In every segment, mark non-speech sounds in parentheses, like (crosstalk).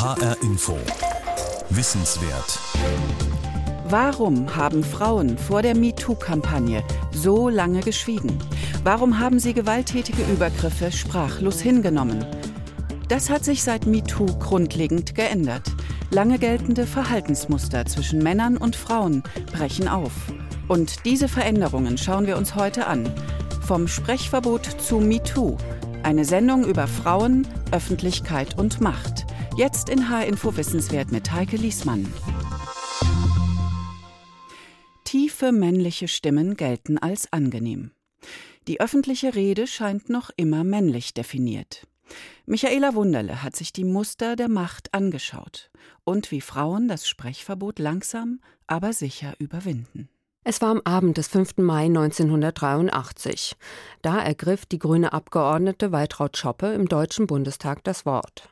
HR Info. Wissenswert. Warum haben Frauen vor der MeToo-Kampagne so lange geschwiegen? Warum haben sie gewalttätige Übergriffe sprachlos hingenommen? Das hat sich seit MeToo grundlegend geändert. Lange geltende Verhaltensmuster zwischen Männern und Frauen brechen auf. Und diese Veränderungen schauen wir uns heute an. Vom Sprechverbot zu MeToo. Eine Sendung über Frauen, Öffentlichkeit und Macht. Jetzt in H-Info Wissenswert mit Heike Liesmann. Tiefe männliche Stimmen gelten als angenehm. Die öffentliche Rede scheint noch immer männlich definiert. Michaela Wunderle hat sich die Muster der Macht angeschaut und wie Frauen das Sprechverbot langsam, aber sicher überwinden. Es war am Abend des 5. Mai 1983. Da ergriff die grüne Abgeordnete Waltraud Schoppe im Deutschen Bundestag das Wort.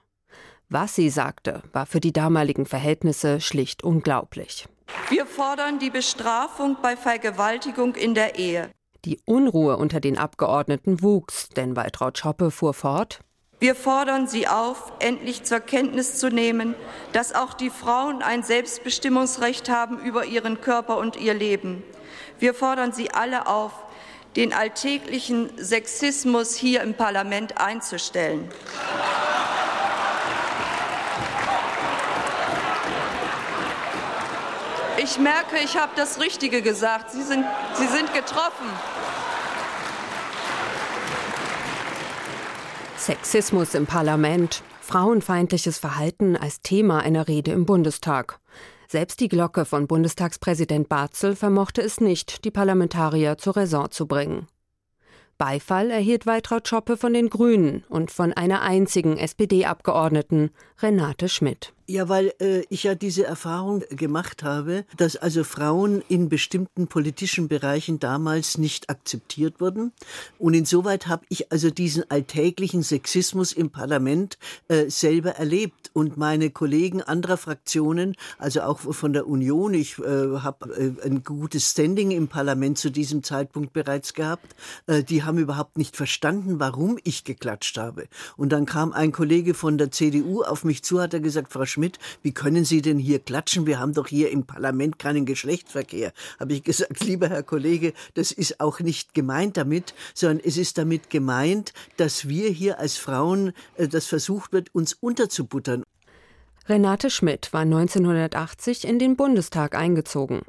Was sie sagte, war für die damaligen Verhältnisse schlicht unglaublich. Wir fordern die Bestrafung bei Vergewaltigung in der Ehe. Die Unruhe unter den Abgeordneten wuchs, denn Waltraud Schoppe fuhr fort. Wir fordern Sie auf, endlich zur Kenntnis zu nehmen, dass auch die Frauen ein Selbstbestimmungsrecht haben über ihren Körper und ihr Leben. Wir fordern Sie alle auf, den alltäglichen Sexismus hier im Parlament einzustellen. Ich merke, ich habe das Richtige gesagt. Sie sind, Sie sind getroffen. Sexismus im Parlament, frauenfeindliches Verhalten als Thema einer Rede im Bundestag. Selbst die Glocke von Bundestagspräsident Barzel vermochte es nicht, die Parlamentarier zur Raison zu bringen. Beifall erhielt Waltraud Schoppe von den Grünen und von einer einzigen SPD-Abgeordneten, Renate Schmidt. Ja, weil äh, ich ja diese Erfahrung gemacht habe, dass also Frauen in bestimmten politischen Bereichen damals nicht akzeptiert wurden. Und insoweit habe ich also diesen alltäglichen Sexismus im Parlament äh, selber erlebt. Und meine Kollegen anderer Fraktionen, also auch von der Union, ich äh, habe äh, ein gutes Standing im Parlament zu diesem Zeitpunkt bereits gehabt, äh, die haben überhaupt nicht verstanden, warum ich geklatscht habe. Und dann kam ein Kollege von der CDU auf mich zu, hat er gesagt, Frau Schmidt, wie können Sie denn hier klatschen? Wir haben doch hier im Parlament keinen Geschlechtsverkehr. Habe ich gesagt, (laughs) lieber Herr Kollege, das ist auch nicht gemeint damit, sondern es ist damit gemeint, dass wir hier als Frauen, äh, das versucht wird, uns unterzubuttern. Renate Schmidt war 1980 in den Bundestag eingezogen.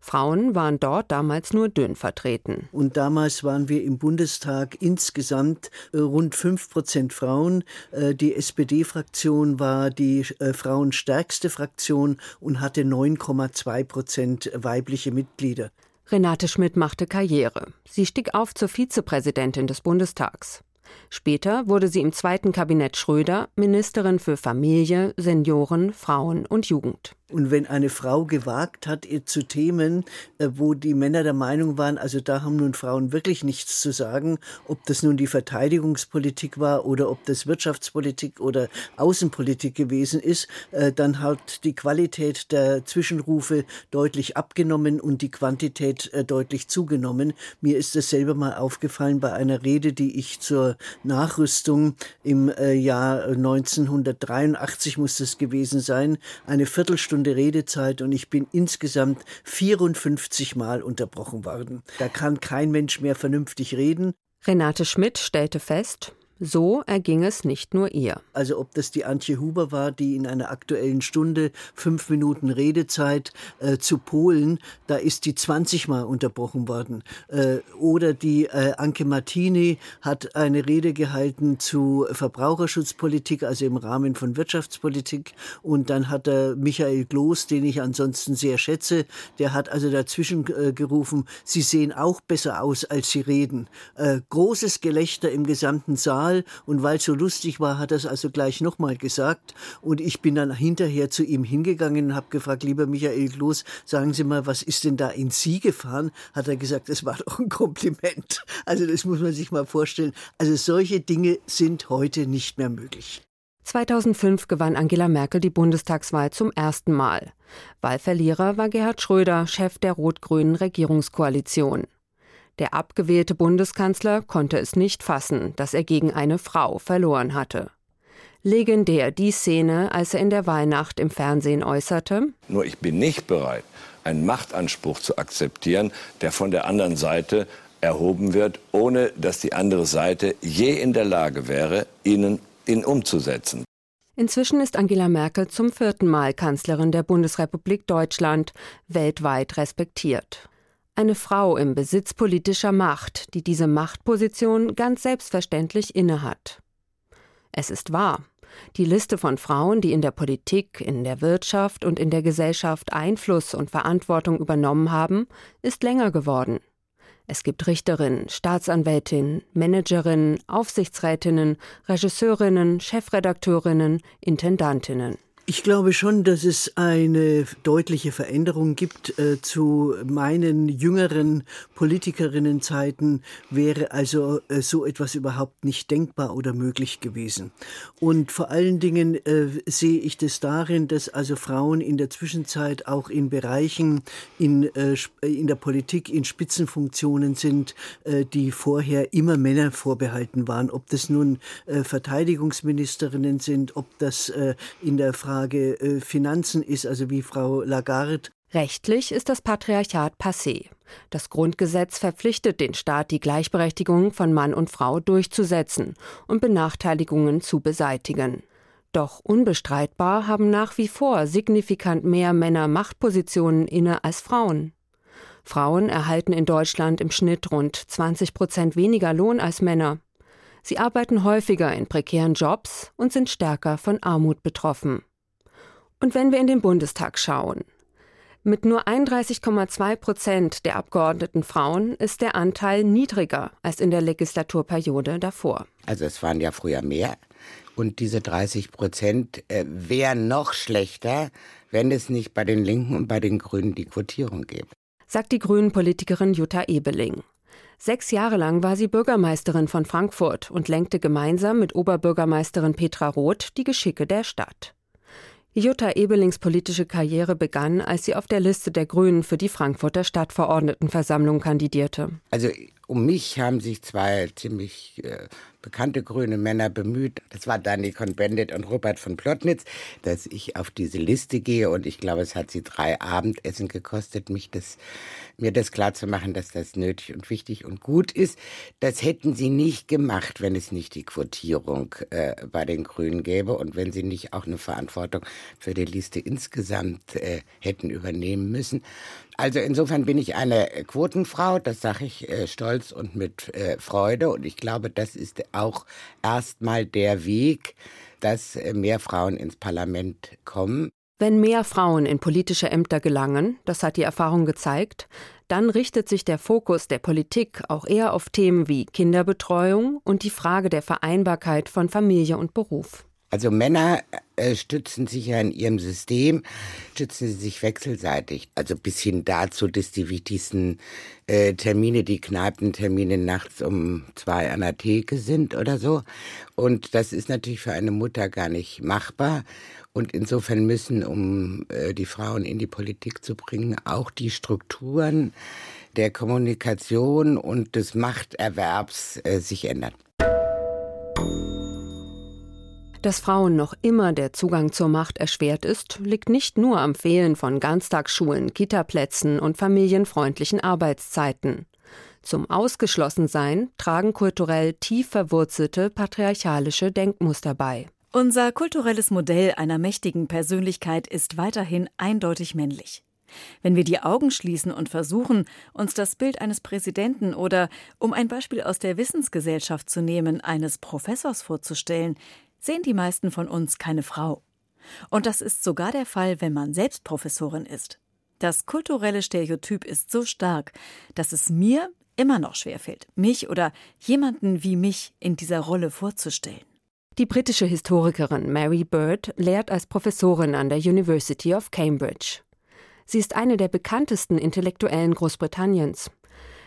Frauen waren dort damals nur dünn vertreten. Und damals waren wir im Bundestag insgesamt äh, rund fünf Prozent Frauen. Äh, die SPD-Fraktion war die äh, frauenstärkste Fraktion und hatte 9,2 Prozent weibliche Mitglieder. Renate Schmidt machte Karriere. Sie stieg auf zur Vizepräsidentin des Bundestags. Später wurde sie im zweiten Kabinett Schröder Ministerin für Familie, Senioren, Frauen und Jugend. Und wenn eine Frau gewagt hat zu Themen, äh, wo die Männer der Meinung waren, also da haben nun Frauen wirklich nichts zu sagen, ob das nun die Verteidigungspolitik war oder ob das Wirtschaftspolitik oder Außenpolitik gewesen ist, äh, dann hat die Qualität der Zwischenrufe deutlich abgenommen und die Quantität äh, deutlich zugenommen. Mir ist das selber mal aufgefallen bei einer Rede, die ich zur Nachrüstung im Jahr 1983 muss das gewesen sein, eine Viertelstunde Stunde Redezeit und ich bin insgesamt 54 Mal unterbrochen worden. Da kann kein Mensch mehr vernünftig reden. Renate Schmidt stellte fest, so erging es nicht nur ihr. Also ob das die Antje Huber war, die in einer aktuellen Stunde fünf Minuten Redezeit äh, zu Polen, da ist die 20 Mal unterbrochen worden. Äh, oder die äh, Anke Martini hat eine Rede gehalten zu Verbraucherschutzpolitik, also im Rahmen von Wirtschaftspolitik. Und dann hat der Michael Gloß, den ich ansonsten sehr schätze, der hat also dazwischen äh, gerufen, Sie sehen auch besser aus, als Sie reden. Äh, großes Gelächter im gesamten Saal Mal und weil es so lustig war, hat er es also gleich nochmal gesagt. Und ich bin dann hinterher zu ihm hingegangen und habe gefragt, lieber Michael Kloß, sagen Sie mal, was ist denn da in Sie gefahren? Hat er gesagt, das war doch ein Kompliment. Also das muss man sich mal vorstellen. Also solche Dinge sind heute nicht mehr möglich. 2005 gewann Angela Merkel die Bundestagswahl zum ersten Mal. Wahlverlierer war Gerhard Schröder, Chef der rot-grünen Regierungskoalition. Der abgewählte Bundeskanzler konnte es nicht fassen, dass er gegen eine Frau verloren hatte. Legendär die Szene, als er in der Weihnacht im Fernsehen äußerte. Nur ich bin nicht bereit, einen Machtanspruch zu akzeptieren, der von der anderen Seite erhoben wird, ohne dass die andere Seite je in der Lage wäre, ihn, ihn umzusetzen. Inzwischen ist Angela Merkel zum vierten Mal Kanzlerin der Bundesrepublik Deutschland, weltweit respektiert. Eine Frau im Besitz politischer Macht, die diese Machtposition ganz selbstverständlich innehat. Es ist wahr. Die Liste von Frauen, die in der Politik, in der Wirtschaft und in der Gesellschaft Einfluss und Verantwortung übernommen haben, ist länger geworden. Es gibt Richterinnen, Staatsanwältinnen, Managerinnen, Aufsichtsrätinnen, Regisseurinnen, Chefredakteurinnen, Intendantinnen. Ich glaube schon, dass es eine deutliche Veränderung gibt. Äh, zu meinen jüngeren Politikerinnenzeiten wäre also äh, so etwas überhaupt nicht denkbar oder möglich gewesen. Und vor allen Dingen äh, sehe ich das darin, dass also Frauen in der Zwischenzeit auch in Bereichen in, äh, in der Politik in Spitzenfunktionen sind, äh, die vorher immer Männer vorbehalten waren. Ob das nun äh, Verteidigungsministerinnen sind, ob das in der Frage Frage äh, Finanzen ist, also wie Frau Lagarde. Rechtlich ist das Patriarchat passé. Das Grundgesetz verpflichtet den Staat, die Gleichberechtigung von Mann und Frau durchzusetzen und Benachteiligungen zu beseitigen. Doch unbestreitbar haben nach wie vor signifikant mehr Männer Machtpositionen inne als Frauen. Frauen erhalten in Deutschland im Schnitt rund 20 Prozent weniger Lohn als Männer. Sie arbeiten häufiger in prekären Jobs und sind stärker von Armut betroffen. Und wenn wir in den Bundestag schauen, mit nur 31,2 Prozent der Abgeordneten Frauen ist der Anteil niedriger als in der Legislaturperiode davor. Also es waren ja früher mehr. Und diese 30 Prozent äh, wären noch schlechter, wenn es nicht bei den Linken und bei den Grünen die Quotierung gäbe. Sagt die Grünen-Politikerin Jutta Ebeling. Sechs Jahre lang war sie Bürgermeisterin von Frankfurt und lenkte gemeinsam mit Oberbürgermeisterin Petra Roth die Geschicke der Stadt. Jutta Ebelings politische Karriere begann, als sie auf der Liste der Grünen für die Frankfurter Stadtverordnetenversammlung kandidierte. Also um mich haben sich zwei ziemlich äh, bekannte grüne Männer bemüht. Das war Danny Cohn-Bendit und Robert von Plotnitz, dass ich auf diese Liste gehe. Und ich glaube, es hat sie drei Abendessen gekostet, mich das, mir das klarzumachen, dass das nötig und wichtig und gut ist. Das hätten sie nicht gemacht, wenn es nicht die Quotierung äh, bei den Grünen gäbe und wenn sie nicht auch eine Verantwortung für die Liste insgesamt äh, hätten übernehmen müssen. Also insofern bin ich eine Quotenfrau, das sage ich äh, stolz und mit äh, Freude. Und ich glaube, das ist auch erstmal der Weg, dass äh, mehr Frauen ins Parlament kommen. Wenn mehr Frauen in politische Ämter gelangen, das hat die Erfahrung gezeigt, dann richtet sich der Fokus der Politik auch eher auf Themen wie Kinderbetreuung und die Frage der Vereinbarkeit von Familie und Beruf. Also Männer äh, stützen sich ja in ihrem System, stützen sie sich wechselseitig. Also bis hin dazu, dass die wichtigsten äh, Termine, die Kneipentermine nachts um zwei an der Theke sind oder so. Und das ist natürlich für eine Mutter gar nicht machbar. Und insofern müssen, um äh, die Frauen in die Politik zu bringen, auch die Strukturen der Kommunikation und des Machterwerbs äh, sich ändern. Dass Frauen noch immer der Zugang zur Macht erschwert ist, liegt nicht nur am Fehlen von Ganztagsschulen, Kitaplätzen und familienfreundlichen Arbeitszeiten. Zum Ausgeschlossensein tragen kulturell tief verwurzelte patriarchalische Denkmuster bei. Unser kulturelles Modell einer mächtigen Persönlichkeit ist weiterhin eindeutig männlich. Wenn wir die Augen schließen und versuchen, uns das Bild eines Präsidenten oder, um ein Beispiel aus der Wissensgesellschaft zu nehmen, eines Professors vorzustellen, sehen die meisten von uns keine Frau. Und das ist sogar der Fall, wenn man selbst Professorin ist. Das kulturelle Stereotyp ist so stark, dass es mir immer noch schwerfällt, mich oder jemanden wie mich in dieser Rolle vorzustellen. Die britische Historikerin Mary Bird lehrt als Professorin an der University of Cambridge. Sie ist eine der bekanntesten Intellektuellen Großbritanniens.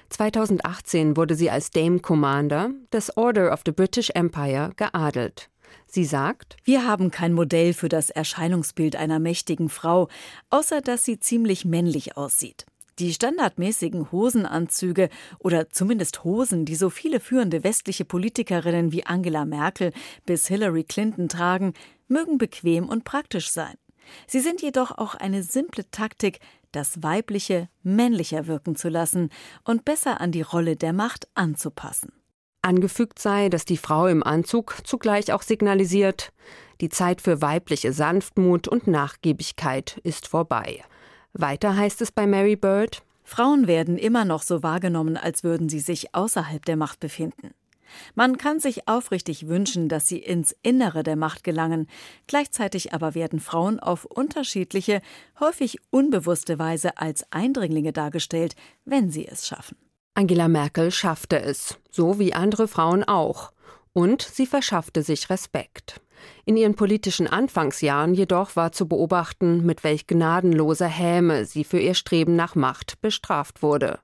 2018 wurde sie als Dame Commander des Order of the British Empire geadelt. Sie sagt, wir haben kein Modell für das Erscheinungsbild einer mächtigen Frau, außer dass sie ziemlich männlich aussieht. Die standardmäßigen Hosenanzüge oder zumindest Hosen, die so viele führende westliche Politikerinnen wie Angela Merkel bis Hillary Clinton tragen, mögen bequem und praktisch sein. Sie sind jedoch auch eine simple Taktik, das Weibliche männlicher wirken zu lassen und besser an die Rolle der Macht anzupassen. Angefügt sei, dass die Frau im Anzug zugleich auch signalisiert, die Zeit für weibliche Sanftmut und Nachgiebigkeit ist vorbei. Weiter heißt es bei Mary Bird Frauen werden immer noch so wahrgenommen, als würden sie sich außerhalb der Macht befinden. Man kann sich aufrichtig wünschen, dass sie ins Innere der Macht gelangen, gleichzeitig aber werden Frauen auf unterschiedliche, häufig unbewusste Weise als Eindringlinge dargestellt, wenn sie es schaffen. Angela Merkel schaffte es, so wie andere Frauen auch, und sie verschaffte sich Respekt. In ihren politischen Anfangsjahren jedoch war zu beobachten, mit welch gnadenloser Häme sie für ihr Streben nach Macht bestraft wurde.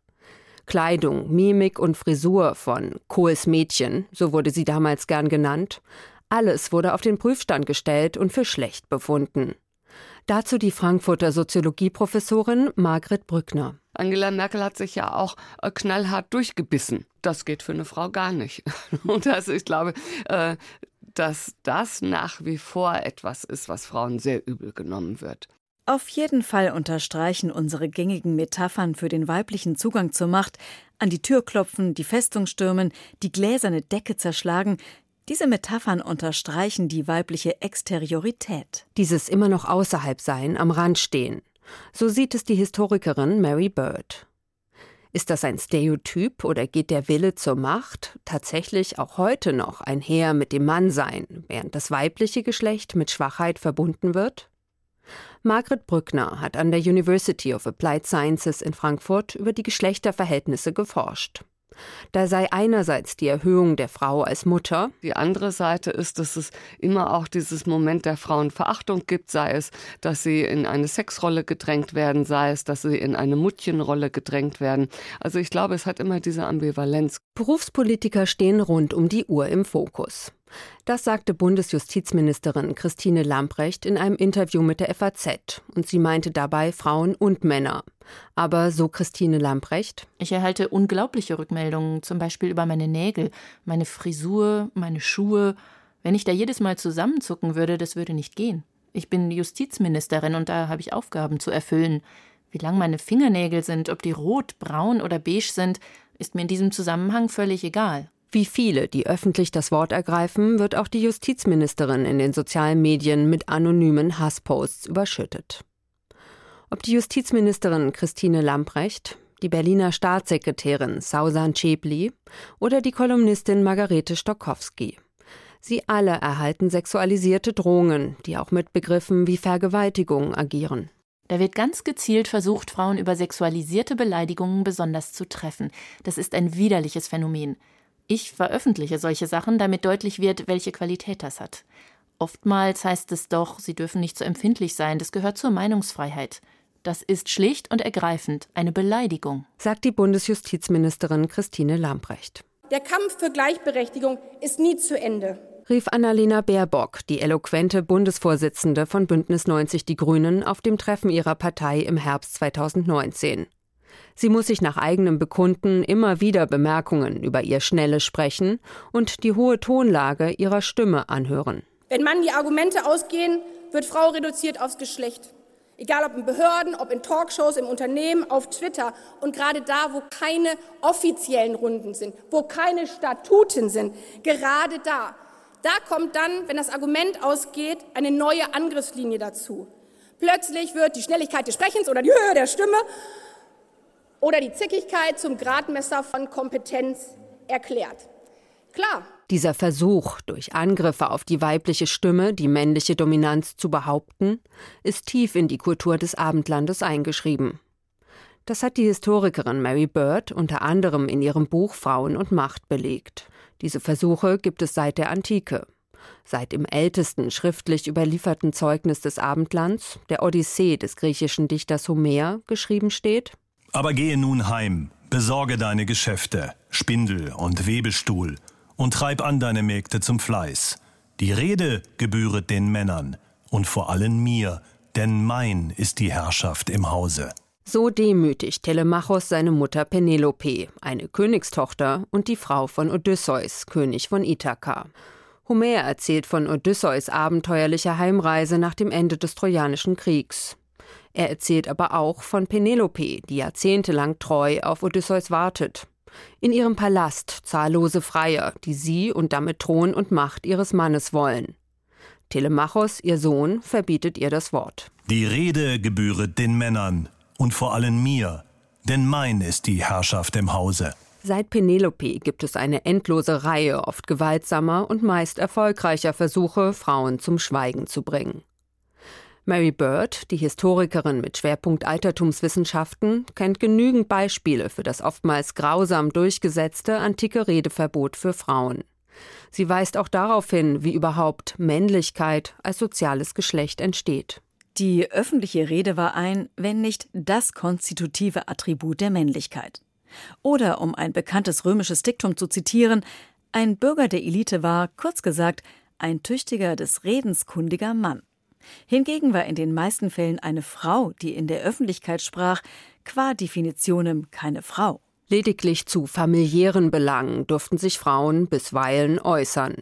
Kleidung, Mimik und Frisur von Kohls Mädchen, so wurde sie damals gern genannt, alles wurde auf den Prüfstand gestellt und für schlecht befunden. Dazu die Frankfurter Soziologieprofessorin Margret Brückner. Angela Merkel hat sich ja auch äh, knallhart durchgebissen. Das geht für eine Frau gar nicht. (laughs) Und also ich glaube, äh, dass das nach wie vor etwas ist, was Frauen sehr übel genommen wird. Auf jeden Fall unterstreichen unsere gängigen Metaphern für den weiblichen Zugang zur Macht, an die Tür klopfen, die Festung stürmen, die gläserne Decke zerschlagen, diese Metaphern unterstreichen die weibliche Exteriorität. Dieses immer noch außerhalb sein, am Rand stehen. So sieht es die Historikerin Mary Bird. Ist das ein Stereotyp oder geht der Wille zur Macht tatsächlich auch heute noch einher mit dem Mannsein, während das weibliche Geschlecht mit Schwachheit verbunden wird? Margret Brückner hat an der University of Applied Sciences in Frankfurt über die Geschlechterverhältnisse geforscht. Da sei einerseits die Erhöhung der Frau als Mutter. Die andere Seite ist, dass es immer auch dieses Moment der Frauenverachtung gibt, sei es, dass sie in eine Sexrolle gedrängt werden, sei es, dass sie in eine Muttchenrolle gedrängt werden. Also ich glaube, es hat immer diese Ambivalenz. Berufspolitiker stehen rund um die Uhr im Fokus. Das sagte Bundesjustizministerin Christine Lamprecht in einem Interview mit der FAZ. Und sie meinte dabei Frauen und Männer. Aber so Christine Lamprecht. Ich erhalte unglaubliche Rückmeldungen, zum Beispiel über meine Nägel, meine Frisur, meine Schuhe. Wenn ich da jedes Mal zusammenzucken würde, das würde nicht gehen. Ich bin Justizministerin und da habe ich Aufgaben zu erfüllen. Wie lang meine Fingernägel sind, ob die rot, braun oder beige sind, ist mir in diesem Zusammenhang völlig egal. Wie viele, die öffentlich das Wort ergreifen, wird auch die Justizministerin in den sozialen Medien mit anonymen Hassposts überschüttet. Ob die Justizministerin Christine Lamprecht, die Berliner Staatssekretärin Sausan Chebli oder die Kolumnistin Margarete Stokowski. Sie alle erhalten sexualisierte Drohungen, die auch mit Begriffen wie Vergewaltigung agieren. Da wird ganz gezielt versucht, Frauen über sexualisierte Beleidigungen besonders zu treffen. Das ist ein widerliches Phänomen. Ich veröffentliche solche Sachen, damit deutlich wird, welche Qualität das hat. Oftmals heißt es doch, sie dürfen nicht so empfindlich sein, das gehört zur Meinungsfreiheit. Das ist schlicht und ergreifend eine Beleidigung, sagt die Bundesjustizministerin Christine Lambrecht. Der Kampf für Gleichberechtigung ist nie zu Ende rief Annalena Baerbock, die eloquente Bundesvorsitzende von Bündnis 90 Die Grünen, auf dem Treffen ihrer Partei im Herbst 2019. Sie muss sich nach eigenem Bekunden immer wieder Bemerkungen über ihr schnelles Sprechen und die hohe Tonlage ihrer Stimme anhören. Wenn man die Argumente ausgehen, wird Frau reduziert aufs Geschlecht. Egal ob in Behörden, ob in Talkshows, im Unternehmen, auf Twitter und gerade da, wo keine offiziellen Runden sind, wo keine Statuten sind, gerade da, da kommt dann, wenn das Argument ausgeht, eine neue Angriffslinie dazu. Plötzlich wird die Schnelligkeit des Sprechens oder die Höhe der Stimme oder die Zickigkeit zum Gradmesser von Kompetenz erklärt. Klar. Dieser Versuch, durch Angriffe auf die weibliche Stimme die männliche Dominanz zu behaupten, ist tief in die Kultur des Abendlandes eingeschrieben. Das hat die Historikerin Mary Bird unter anderem in ihrem Buch Frauen und Macht belegt. Diese Versuche gibt es seit der Antike. Seit im ältesten schriftlich überlieferten Zeugnis des Abendlands, der Odyssee des griechischen Dichters Homer, geschrieben steht aber gehe nun heim, besorge deine Geschäfte, Spindel und Webelstuhl, und treib an deine Mägde zum Fleiß. Die Rede gebühret den Männern und vor allen mir, denn mein ist die Herrschaft im Hause. So demütigt Telemachos seine Mutter Penelope, eine Königstochter und die Frau von Odysseus, König von Ithaka. Homer erzählt von Odysseus abenteuerlicher Heimreise nach dem Ende des Trojanischen Kriegs. Er erzählt aber auch von Penelope, die jahrzehntelang treu auf Odysseus wartet. In ihrem Palast zahllose Freier, die sie und damit Thron und Macht ihres Mannes wollen. Telemachos, ihr Sohn, verbietet ihr das Wort. Die Rede gebühret den Männern und vor allem mir, denn mein ist die Herrschaft im Hause. Seit Penelope gibt es eine endlose Reihe oft gewaltsamer und meist erfolgreicher Versuche, Frauen zum Schweigen zu bringen. Mary Bird, die Historikerin mit Schwerpunkt Altertumswissenschaften, kennt genügend Beispiele für das oftmals grausam durchgesetzte antike Redeverbot für Frauen. Sie weist auch darauf hin, wie überhaupt Männlichkeit als soziales Geschlecht entsteht. Die öffentliche Rede war ein, wenn nicht das konstitutive Attribut der Männlichkeit. Oder, um ein bekanntes römisches Diktum zu zitieren, ein Bürger der Elite war, kurz gesagt, ein tüchtiger des Redens kundiger Mann. Hingegen war in den meisten Fällen eine Frau, die in der Öffentlichkeit sprach, qua Definitionem keine Frau. Lediglich zu familiären Belangen durften sich Frauen bisweilen äußern.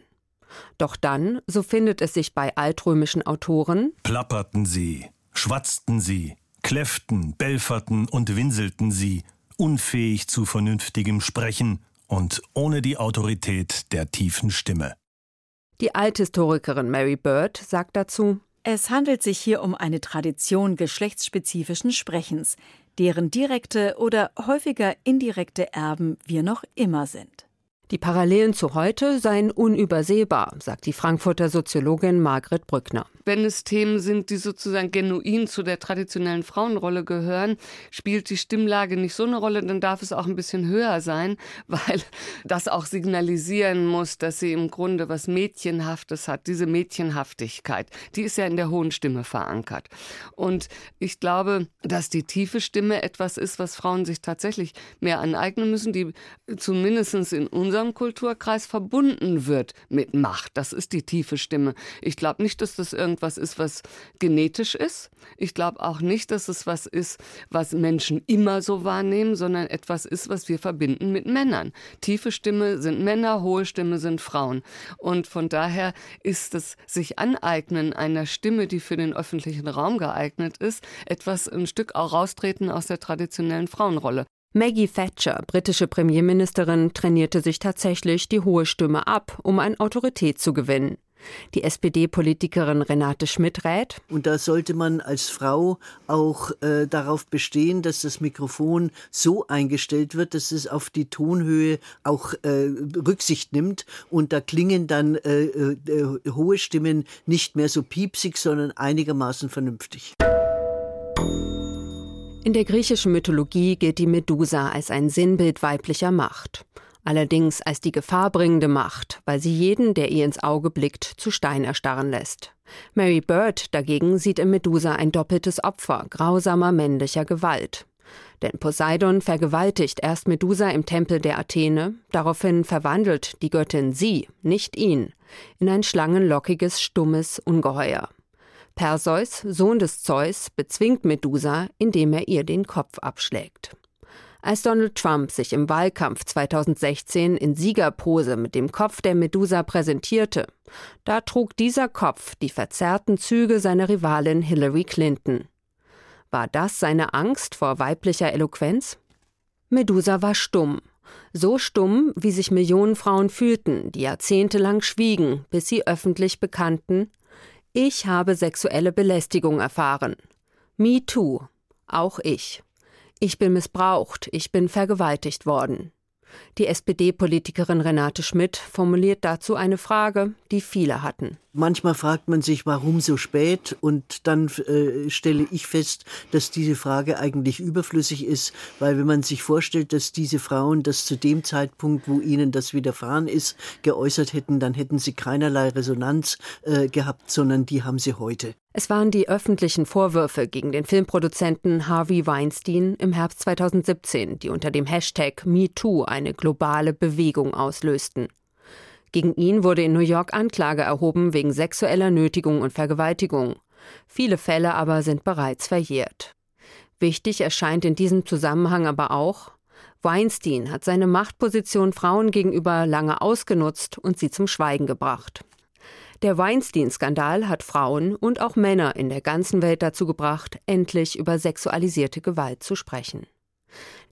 Doch dann, so findet es sich bei altrömischen Autoren, plapperten sie, schwatzten sie, kläfften, belferten und winselten sie, unfähig zu vernünftigem Sprechen und ohne die Autorität der tiefen Stimme. Die Althistorikerin Mary Bird sagt dazu, es handelt sich hier um eine Tradition geschlechtsspezifischen Sprechens, deren direkte oder häufiger indirekte Erben wir noch immer sind. Die Parallelen zu heute seien unübersehbar, sagt die Frankfurter Soziologin Margret Brückner. Wenn es Themen sind, die sozusagen genuin zu der traditionellen Frauenrolle gehören, spielt die Stimmlage nicht so eine Rolle, dann darf es auch ein bisschen höher sein, (laughs) weil das auch signalisieren muss, dass sie im Grunde was Mädchenhaftes hat. Diese Mädchenhaftigkeit, die ist ja in der hohen Stimme verankert. Und ich glaube, dass die tiefe Stimme etwas ist, was Frauen sich tatsächlich mehr aneignen müssen, die zumindest in unserem Kulturkreis verbunden wird mit Macht. Das ist die tiefe Stimme. Ich glaube nicht, dass das irgendwas ist, was genetisch ist. Ich glaube auch nicht, dass es was ist, was Menschen immer so wahrnehmen, sondern etwas ist, was wir verbinden mit Männern. Tiefe Stimme sind Männer, hohe Stimme sind Frauen. Und von daher ist es sich aneignen einer Stimme, die für den öffentlichen Raum geeignet ist, etwas ein Stück auch raustreten aus der traditionellen Frauenrolle. Maggie Thatcher, britische Premierministerin, trainierte sich tatsächlich die hohe Stimme ab, um an Autorität zu gewinnen. Die SPD-Politikerin Renate Schmidt rät. Und da sollte man als Frau auch äh, darauf bestehen, dass das Mikrofon so eingestellt wird, dass es auf die Tonhöhe auch äh, Rücksicht nimmt. Und da klingen dann äh, äh hohe Stimmen nicht mehr so piepsig, sondern einigermaßen vernünftig. In der griechischen Mythologie gilt die Medusa als ein Sinnbild weiblicher Macht. Allerdings als die gefahrbringende Macht, weil sie jeden, der ihr ins Auge blickt, zu Stein erstarren lässt. Mary Bird dagegen sieht in Medusa ein doppeltes Opfer grausamer männlicher Gewalt. Denn Poseidon vergewaltigt erst Medusa im Tempel der Athene, daraufhin verwandelt die Göttin sie, nicht ihn, in ein schlangenlockiges, stummes Ungeheuer. Perseus, Sohn des Zeus, bezwingt Medusa, indem er ihr den Kopf abschlägt. Als Donald Trump sich im Wahlkampf 2016 in Siegerpose mit dem Kopf der Medusa präsentierte, da trug dieser Kopf die verzerrten Züge seiner Rivalin Hillary Clinton. War das seine Angst vor weiblicher Eloquenz? Medusa war stumm, so stumm, wie sich Millionen Frauen fühlten, die jahrzehntelang schwiegen, bis sie öffentlich bekannten, ich habe sexuelle Belästigung erfahren. Me too. Auch ich. Ich bin missbraucht, ich bin vergewaltigt worden. Die SPD-Politikerin Renate Schmidt formuliert dazu eine Frage, die viele hatten. Manchmal fragt man sich, warum so spät? Und dann äh, stelle ich fest, dass diese Frage eigentlich überflüssig ist, weil wenn man sich vorstellt, dass diese Frauen das zu dem Zeitpunkt, wo ihnen das widerfahren ist, geäußert hätten, dann hätten sie keinerlei Resonanz äh, gehabt, sondern die haben sie heute. Es waren die öffentlichen Vorwürfe gegen den Filmproduzenten Harvey Weinstein im Herbst 2017, die unter dem Hashtag MeToo eine globale Bewegung auslösten. Gegen ihn wurde in New York Anklage erhoben wegen sexueller Nötigung und Vergewaltigung. Viele Fälle aber sind bereits verjährt. Wichtig erscheint in diesem Zusammenhang aber auch, Weinstein hat seine Machtposition Frauen gegenüber lange ausgenutzt und sie zum Schweigen gebracht. Der Weinstein-Skandal hat Frauen und auch Männer in der ganzen Welt dazu gebracht, endlich über sexualisierte Gewalt zu sprechen.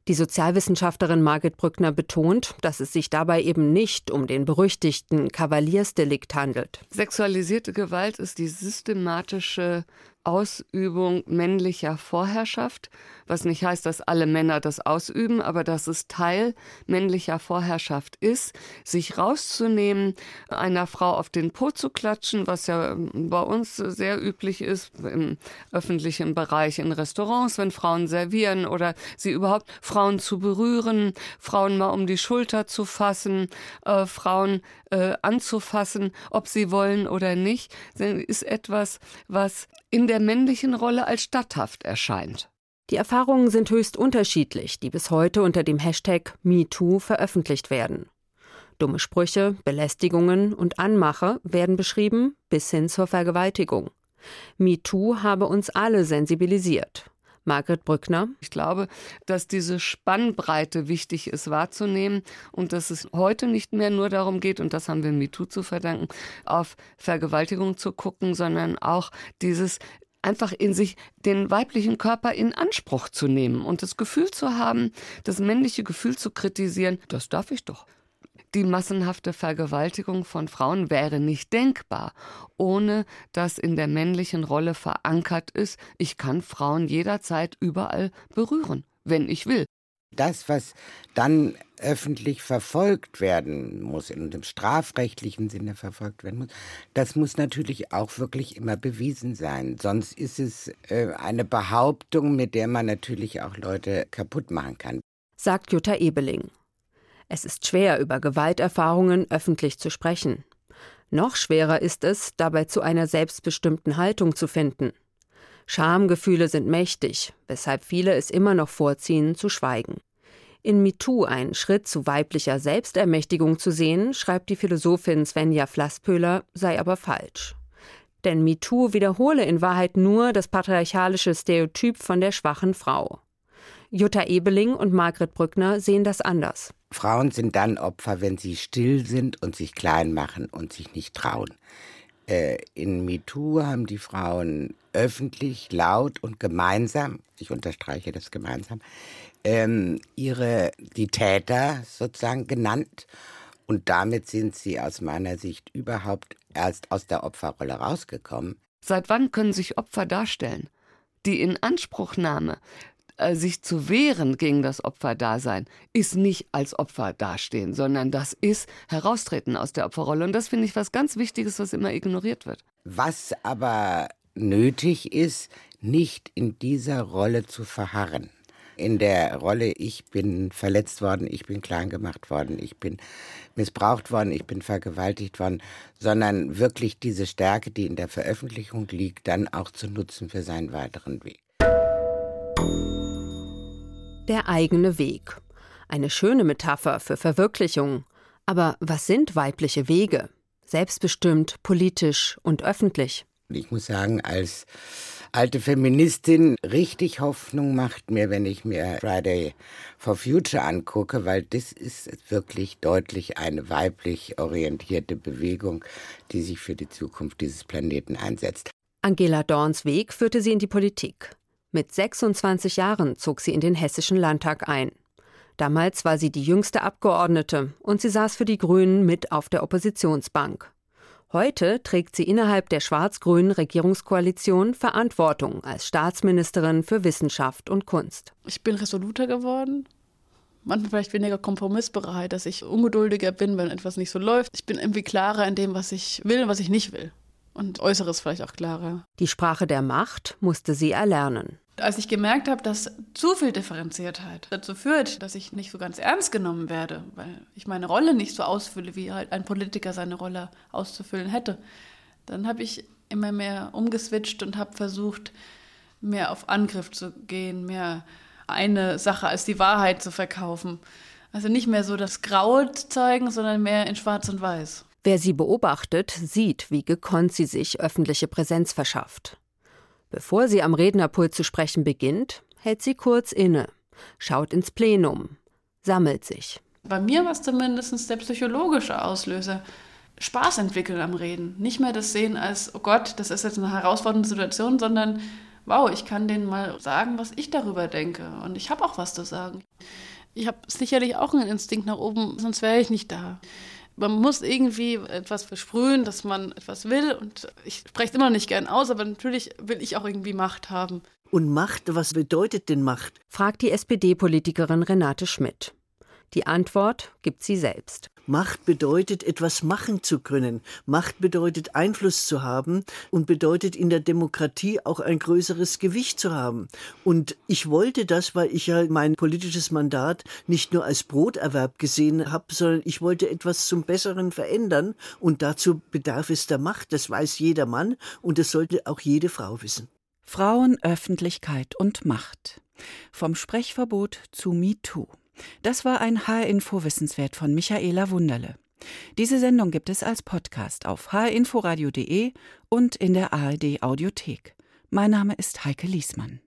Die Sozialwissenschaftlerin Margit Brückner betont, dass es sich dabei eben nicht um den berüchtigten Kavaliersdelikt handelt. Sexualisierte Gewalt ist die systematische Ausübung männlicher Vorherrschaft, was nicht heißt, dass alle Männer das ausüben, aber dass es Teil männlicher Vorherrschaft ist, sich rauszunehmen, einer Frau auf den Po zu klatschen, was ja bei uns sehr üblich ist im öffentlichen Bereich in Restaurants, wenn Frauen servieren oder sie überhaupt Frauen zu berühren, Frauen mal um die Schulter zu fassen, äh, Frauen äh, anzufassen, ob sie wollen oder nicht, ist etwas, was in der männlichen Rolle als statthaft erscheint. Die Erfahrungen sind höchst unterschiedlich, die bis heute unter dem Hashtag MeToo veröffentlicht werden. Dumme Sprüche, Belästigungen und Anmache werden beschrieben bis hin zur Vergewaltigung. MeToo habe uns alle sensibilisiert. Margret Brückner. Ich glaube, dass diese Spannbreite wichtig ist wahrzunehmen und dass es heute nicht mehr nur darum geht, und das haben wir MeToo zu verdanken, auf Vergewaltigung zu gucken, sondern auch dieses einfach in sich den weiblichen Körper in Anspruch zu nehmen und das Gefühl zu haben, das männliche Gefühl zu kritisieren, das darf ich doch. Die massenhafte Vergewaltigung von Frauen wäre nicht denkbar, ohne dass in der männlichen Rolle verankert ist, ich kann Frauen jederzeit überall berühren, wenn ich will. Das, was dann öffentlich verfolgt werden muss, in dem strafrechtlichen Sinne verfolgt werden muss, das muss natürlich auch wirklich immer bewiesen sein. Sonst ist es äh, eine Behauptung, mit der man natürlich auch Leute kaputt machen kann. Sagt Jutta Ebeling. Es ist schwer, über Gewalterfahrungen öffentlich zu sprechen. Noch schwerer ist es, dabei zu einer selbstbestimmten Haltung zu finden. Schamgefühle sind mächtig, weshalb viele es immer noch vorziehen, zu schweigen. In MeToo einen Schritt zu weiblicher Selbstermächtigung zu sehen, schreibt die Philosophin Svenja Flasspöhler, sei aber falsch. Denn MeToo wiederhole in Wahrheit nur das patriarchalische Stereotyp von der schwachen Frau. Jutta Ebeling und Margret Brückner sehen das anders. Frauen sind dann Opfer, wenn sie still sind und sich klein machen und sich nicht trauen. Äh, in MeToo haben die Frauen öffentlich, laut und gemeinsam, ich unterstreiche das gemeinsam, ähm, ihre, die Täter sozusagen genannt. Und damit sind sie aus meiner Sicht überhaupt erst aus der Opferrolle rausgekommen. Seit wann können sich Opfer darstellen? Die Inanspruchnahme sich zu wehren gegen das Opferdasein, ist nicht als Opfer dastehen, sondern das ist heraustreten aus der Opferrolle. Und das finde ich was ganz Wichtiges, was immer ignoriert wird. Was aber nötig ist, nicht in dieser Rolle zu verharren. In der Rolle, ich bin verletzt worden, ich bin klein gemacht worden, ich bin missbraucht worden, ich bin vergewaltigt worden, sondern wirklich diese Stärke, die in der Veröffentlichung liegt, dann auch zu nutzen für seinen weiteren Weg. Der eigene Weg. Eine schöne Metapher für Verwirklichung. Aber was sind weibliche Wege? Selbstbestimmt, politisch und öffentlich. Ich muss sagen, als alte Feministin richtig Hoffnung macht mir, wenn ich mir Friday for Future angucke, weil das ist wirklich deutlich eine weiblich orientierte Bewegung, die sich für die Zukunft dieses Planeten einsetzt. Angela Dorns Weg führte sie in die Politik. Mit 26 Jahren zog sie in den Hessischen Landtag ein. Damals war sie die jüngste Abgeordnete und sie saß für die Grünen mit auf der Oppositionsbank. Heute trägt sie innerhalb der schwarz-grünen Regierungskoalition Verantwortung als Staatsministerin für Wissenschaft und Kunst. Ich bin resoluter geworden. Manchmal vielleicht weniger kompromissbereit, dass ich ungeduldiger bin, wenn etwas nicht so läuft. Ich bin irgendwie klarer in dem, was ich will und was ich nicht will. Und Äußeres vielleicht auch klarer. Die Sprache der Macht musste sie erlernen. Als ich gemerkt habe, dass zu viel Differenziertheit dazu führt, dass ich nicht so ganz ernst genommen werde, weil ich meine Rolle nicht so ausfülle, wie halt ein Politiker seine Rolle auszufüllen hätte, dann habe ich immer mehr umgeswitcht und habe versucht, mehr auf Angriff zu gehen, mehr eine Sache als die Wahrheit zu verkaufen. Also nicht mehr so das Graue zeigen, sondern mehr in Schwarz und Weiß. Wer sie beobachtet, sieht, wie gekonnt sie sich öffentliche Präsenz verschafft. Bevor sie am Rednerpult zu sprechen beginnt, hält sie kurz inne, schaut ins Plenum, sammelt sich. Bei mir war es zumindest der psychologische Auslöser. Spaß entwickeln am Reden. Nicht mehr das sehen als, oh Gott, das ist jetzt eine herausfordernde Situation, sondern wow, ich kann denen mal sagen, was ich darüber denke. Und ich habe auch was zu sagen. Ich habe sicherlich auch einen Instinkt nach oben, sonst wäre ich nicht da. Man muss irgendwie etwas versprühen, dass man etwas will. Und ich spreche es immer noch nicht gern aus, aber natürlich will ich auch irgendwie Macht haben. Und Macht, was bedeutet denn Macht? fragt die SPD-Politikerin Renate Schmidt. Die Antwort gibt sie selbst. Macht bedeutet, etwas machen zu können. Macht bedeutet, Einfluss zu haben und bedeutet in der Demokratie auch ein größeres Gewicht zu haben. Und ich wollte das, weil ich ja mein politisches Mandat nicht nur als Broterwerb gesehen habe, sondern ich wollte etwas zum Besseren verändern. Und dazu bedarf es der Macht. Das weiß jeder Mann und das sollte auch jede Frau wissen. Frauen, Öffentlichkeit und Macht. Vom Sprechverbot zu MeToo. Das war ein HR-Info-Wissenswert von Michaela Wunderle. Diese Sendung gibt es als Podcast auf hrinforadio.de und in der ARD Audiothek. Mein Name ist Heike Liesmann.